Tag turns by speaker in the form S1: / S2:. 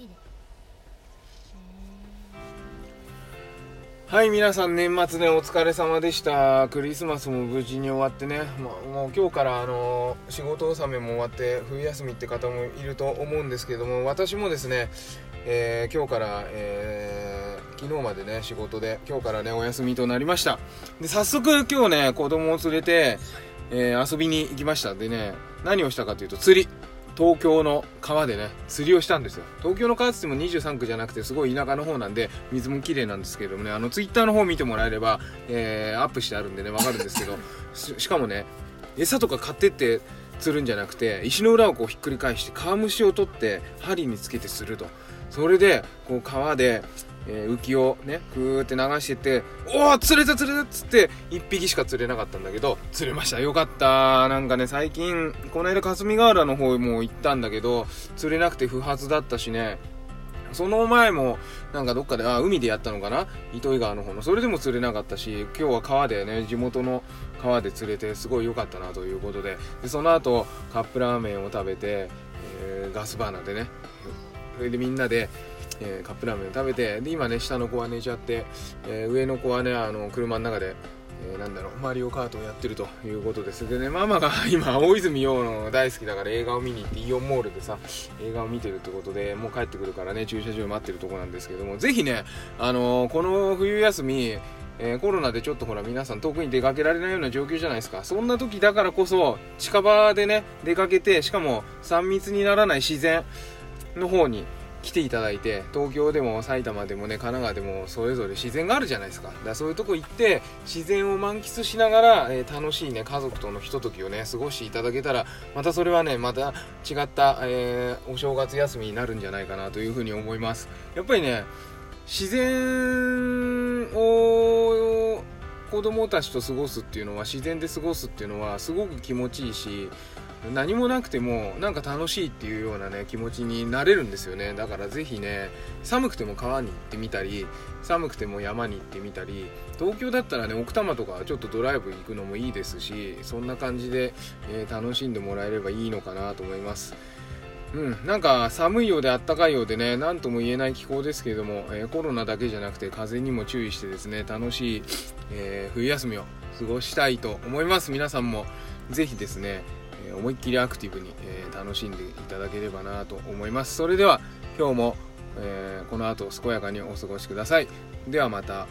S1: 手で。
S2: はい皆さん年末ねお疲れ様でした。クリスマスも無事に終わってね、まあもう今日からあの仕事納めも終わって冬休みって方もいると思うんですけども私もですね、えー今日から、えー昨日までね仕事で今日からねお休みとなりました。で早速今日ね子供を連れて、えー遊びに行きました。でね何をしたかというと釣り。東京の川でね釣りをしたんですよ。東京の川っつっても23区じゃなくてすごい田舎の方なんで水も綺麗なんですけどもねあのツイッターの方見てもらえれば、えーアップしてあるんでねわかるんですけど しかもね餌とか買ってって釣るんじゃなくて石の裏をこうひっくり返して川虫を取って針につけてすると。それでこう川で、えー浮きをねふーって流してて「おお釣れた釣れた!」っつって1匹しか釣れなかったんだけど釣れました。よかった。なんかね最近この間霞ヶ浦の方も行ったんだけど釣れなくて不発だったしね。その前もなんかどっかであ海でやったのかな？糸魚川の方の。それでも釣れなかったし今日は川でね。地元の川で釣れてすごい良かったなということで。でその後カップラーメンを食べて、えーガスバーナーでねそれでみんなで、えーカップラーメン食べてで今ね下の子は寝ちゃって、えー上の子はねあの車の中でえーなんだろうマリオカートをやってるということです。でねママが 今大泉洋の大好きだから映画を見に行ってイオンモールでさ映画を見てるってことでもう帰ってくるからね駐車場待ってるとこなんですけどもぜひねあのこの冬休みえーコロナでちょっとほら皆さん遠くに出かけられないような状況じゃないですか。そんな時だからこそ近場でね出かけてしかも3密にならない自然の方に来ていただいて東京でも埼玉でもね神奈川でもそれぞれ自然があるじゃないですか。だからそういうとこ行って自然を満喫しながら、えー楽しいね家族とのひとときをね過ごしていただけたらまたそれはねまた違った、えーお正月休みになるんじゃないかなというふうに思います。やっぱりね自然を子供たちと過ごすっていうのは自然で過ごすっていうのはすごく気持ちいいし何もなくてもなんか楽しいっていうようなね気持ちになれるんですよね。だからぜひね寒くても川に行ってみたり寒くても山に行ってみたり東京だったらね奥多摩とかちょっとドライブ行くのもいいですしそんな感じで、えー楽しんでもらえればいいのかなと思います。うん、なんか寒いようであったかいようでね何とも言えない気候ですけれども、えーコロナだけじゃなくて風にも注意してですね楽しい、えー冬休みを過ごしたいと思います。皆さんもぜひですね、え思いっきりアクティブに、え楽しんでいただければなと思いますそれでは今日も、えこの後健やかにお過ごしくださいではまた。